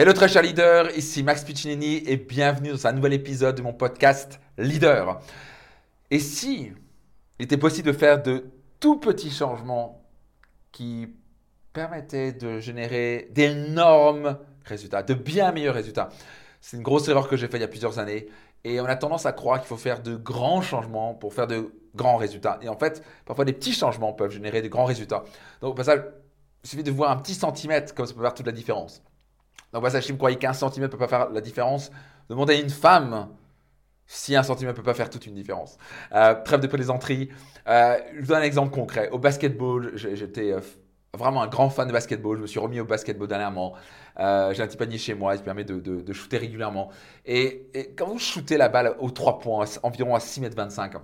Hello très cher leader, ici Max Piccinini et bienvenue dans un nouvel épisode de mon podcast Leader. Et si il était possible de faire de tout petits changements qui permettaient de générer d'énormes résultats, de bien meilleurs résultats. C'est une grosse erreur que j'ai faite il y a plusieurs années et on a tendance à croire qu'il faut faire de grands changements pour faire de grands résultats. Et en fait, parfois des petits changements peuvent générer de grands résultats. Donc au passage, il suffit de voir un petit centimètre comme ça peut faire toute la différence. Donc, si vous croyez qu'un centimètre ne peut pas faire la différence, demandez à une femme si un centimètre ne peut pas faire toute une différence. Euh, trêve de plaisanterie. Euh, je vous donne un exemple concret. Au basketball, j'étais euh, vraiment un grand fan de basketball. Je me suis remis au basketball dernièrement. Euh, j'ai un petit panier chez moi, il permet de, shooter régulièrement. Et, quand vous shootez la balle aux 3 points, environ à 6 mètres 25,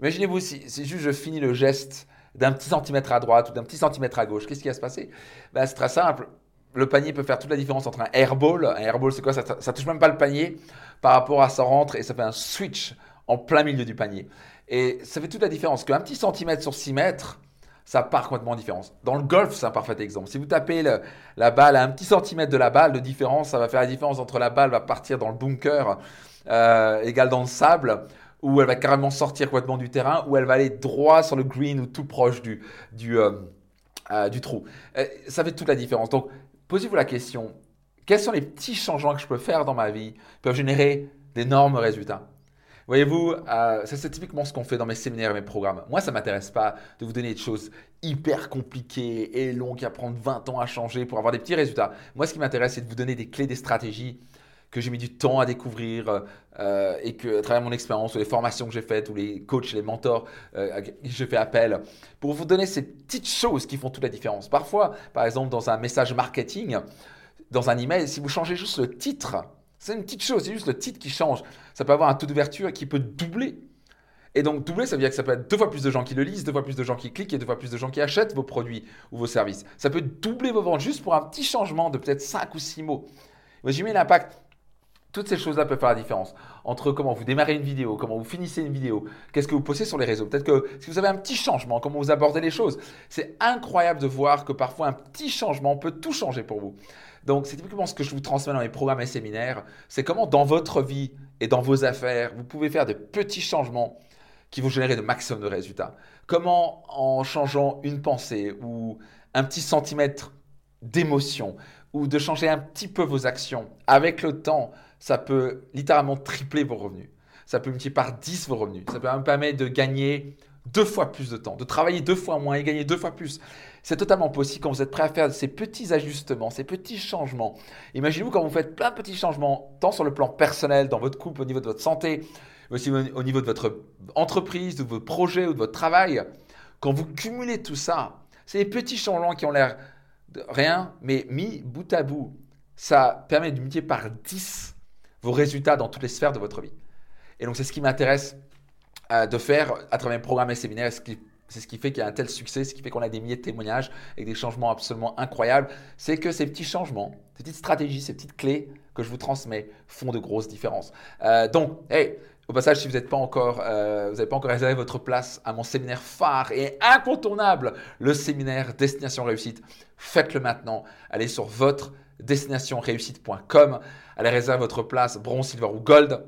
imaginez-vous si, si juste je finis le geste d'un petit centimètre à droite ou d'un petit centimètre à gauche, qu'est-ce qui va se passer? Ben, C'est très simple le panier peut faire toute la différence entre un airball. Un airball, c'est quoi ça, ça touche même pas le panier par rapport à ça rentre et ça fait un switch en plein milieu du panier. Et ça fait toute la différence. Qu'un petit centimètre sur 6 mètres, ça part complètement en différence. Dans le golf, c'est un parfait exemple. Si vous tapez la balle à un petit centimètre de la balle de différence, ça va faire la différence entre la balle va partir dans le bunker euh, égal dans le sable, ou elle va carrément sortir complètement du terrain, ou elle va aller droit sur le green ou tout proche du, du, euh, euh, du trou. ça fait toute la différence. Donc, posez-vous la question, quels sont les petits changements que je peux faire dans ma vie qui peuvent générer d'énormes résultats? Voyez-vous, euh, c'est typiquement ce qu'on fait dans mes séminaires et mes programmes. Moi, ça ne m'intéresse pas de vous donner des choses hyper compliquées et longues qui à prendre 20 ans à changer pour avoir des petits résultats. Moi, ce qui m'intéresse, c'est de vous donner des clés, des stratégies que j'ai mis du temps à découvrir euh, et que, à travers mon expérience, ou les formations que j'ai faites, ou les coachs, les mentors euh, je fais appel, pour vous donner ces petites choses qui font toute la différence. Parfois, par exemple, dans un message marketing, dans un email, si vous changez juste le titre, c'est une petite chose, c'est juste le titre qui change. Ça peut avoir un taux d'ouverture qui peut doubler. Et donc doubler, ça veut dire que ça peut être deux fois plus de gens qui le lisent, deux fois plus de gens qui cliquent et deux fois plus de gens qui achètent vos produits ou vos services. Ça peut doubler vos ventes juste pour un petit changement de peut-être cinq ou six mots. Imaginez l'impact toutes ces choses-là peuvent faire la différence entre comment vous démarrez une vidéo, comment vous finissez une vidéo, qu'est-ce que vous postez sur les réseaux. Peut-être que si vous avez un petit changement, comment vous abordez les choses. C'est incroyable de voir que parfois un petit changement peut tout changer pour vous. Donc c'est typiquement ce que je vous transmets dans mes programmes et séminaires. C'est comment dans votre vie et dans vos affaires, vous pouvez faire de petits changements qui vont générer de maximum de résultats. Comment en changeant une pensée ou un petit centimètre d'émotion ou de changer un petit peu vos actions avec le temps, ça peut littéralement tripler vos revenus. Ça peut multiplier par 10 vos revenus. Ça peut même permettre de gagner deux fois plus de temps, de travailler deux fois moins et gagner deux fois plus. C'est totalement possible quand vous êtes prêt à faire ces petits ajustements, ces petits changements. Imaginez-vous quand vous faites plein de petits changements, tant sur le plan personnel, dans votre couple, au niveau de votre santé, aussi au niveau de votre entreprise, de vos projets ou de votre travail. Quand vous cumulez tout ça, c'est des petits changements qui ont l'air rien, mais mis bout à bout, ça permet de multiplier par 10 vos résultats dans toutes les sphères de votre vie. Et donc, c'est ce qui m'intéresse euh, de faire à travers mes programmes et séminaires. C'est ce qui fait qu'il y a un tel succès, ce qui fait qu'on a des milliers de témoignages et des changements absolument incroyables. C'est que ces petits changements, ces petites stratégies, ces petites clés que je vous transmets font de grosses différences. Euh, donc, hey, au passage, si vous n'êtes pas encore, euh, n'avez pas encore réservé votre place à mon séminaire phare et incontournable, le séminaire Destination Réussite, faites-le maintenant. Allez sur votre destinationreussite.com. Allez réserver votre place bronze, silver ou gold.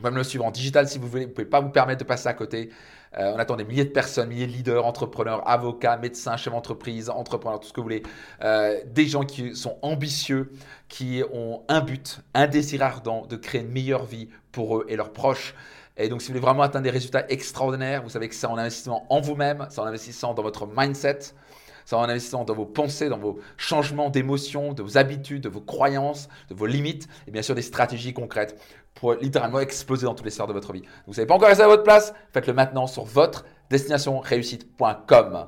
Même le suivre en digital si vous voulez. Vous ne pouvez pas vous permettre de passer à côté. Euh, on attend des milliers de personnes, milliers de leaders, entrepreneurs, avocats, médecins, chefs d'entreprise, entrepreneurs, tout ce que vous voulez. Euh, des gens qui sont ambitieux, qui ont un but, un désir ardent de créer une meilleure vie pour eux et leurs proches. Et donc, si vous voulez vraiment atteindre des résultats extraordinaires, vous savez que c'est en investissement en vous-même, c'est en investissement dans votre mindset, c'est en investissant dans vos pensées, dans vos changements d'émotions, de vos habitudes, de vos croyances, de vos limites et bien sûr des stratégies concrètes pour littéralement exploser dans toutes les sphères de votre vie. Vous n'avez pas encore réservé votre place? Faites-le maintenant sur votre destinationreussite.com.